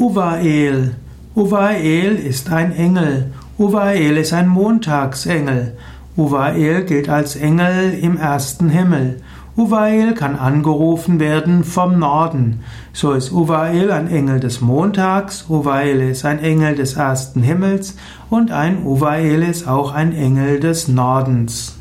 Uvael. Uvael ist ein Engel. Uvael ist ein Montagsengel. Uvael gilt als Engel im ersten Himmel. Uvael kann angerufen werden vom Norden. So ist Uvael ein Engel des Montags, Uvael ist ein Engel des ersten Himmels und ein Uvael ist auch ein Engel des Nordens.